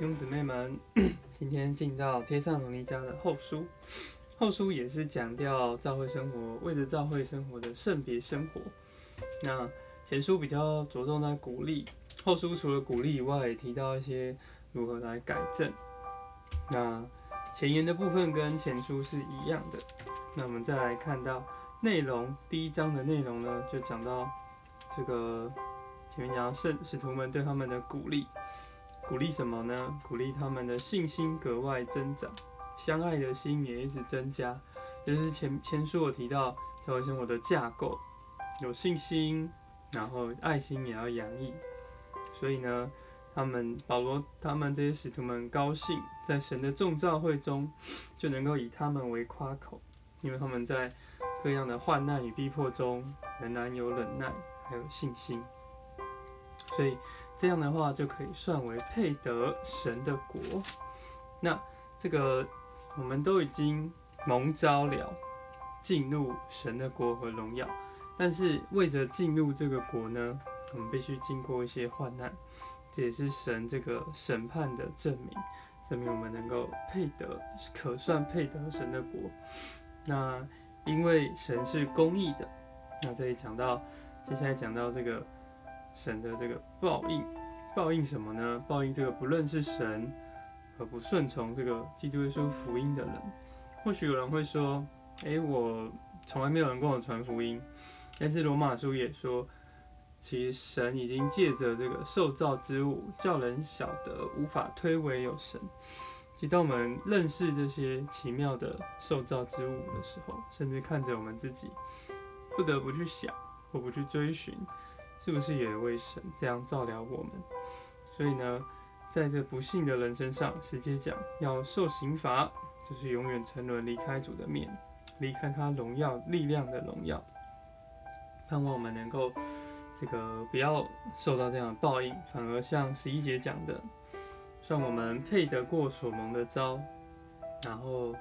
弟兄姊妹们，今天进到天上罗尼家的后书，后书也是讲掉教会生活，为着教会生活的圣别生活。那前书比较着重在鼓励，后书除了鼓励以外，也提到一些如何来改正。那前言的部分跟前书是一样的。那我们再来看到内容，第一章的内容呢，就讲到这个前面讲到圣使徒们对他们的鼓励。鼓励什么呢？鼓励他们的信心格外增长，相爱的心也一直增加。就是前前书我提到教会生活的架构，有信心，然后爱心也要洋溢。所以呢，他们保罗他们这些使徒们高兴，在神的众召会中就能够以他们为夸口，因为他们在各样的患难与逼迫中仍然有忍耐，还有信心。所以。这样的话就可以算为配得神的国。那这个我们都已经蒙召了，进入神的国和荣耀。但是为着进入这个国呢，我们必须经过一些患难，这也是神这个审判的证明，证明我们能够配得，可算配得神的国。那因为神是公义的，那这里讲到，接下来讲到这个。神的这个报应，报应什么呢？报应这个不认识神和不顺从这个基督耶稣福音的人。或许有人会说：“诶，我从来没有人跟我传福音。”但是罗马书也说，其实神已经借着这个受造之物，叫人晓得无法推诿有神。其实当我们认识这些奇妙的受造之物的时候，甚至看着我们自己，不得不去想或不去追寻。是不是也为神这样照料我们？所以呢，在这不幸的人身上，直接讲要受刑罚，就是永远沉沦离开主的面，离开他荣耀力量的荣耀。盼望我们能够这个不要受到这样的报应，反而像十一节讲的，算我们配得过所蒙的招，然后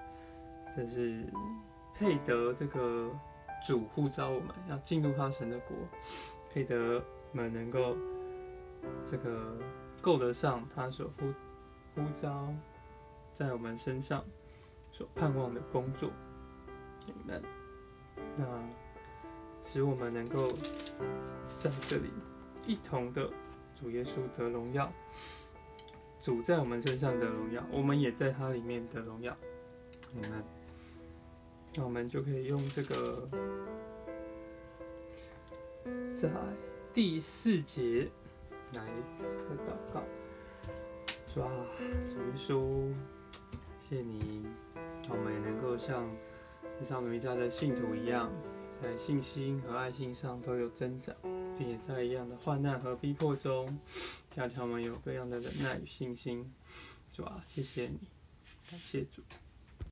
这是配得这个主呼召我们要进入他神的国。配得们能够这个够得上他所呼呼召在我们身上所盼望的工作，你们那使我们能够在这里一同的主耶稣得荣耀，主在我们身上得荣耀，我们也在他里面得荣耀，你们那我们就可以用这个。在第四节来个祷告，说啊，主耶稣，谢谢你，我们也能够像地上奴家的信徒一样，在信心和爱心上都有增长，并且在一样的患难和逼迫中，加强我们有各样的忍耐与信心。主啊，谢谢你，感谢主。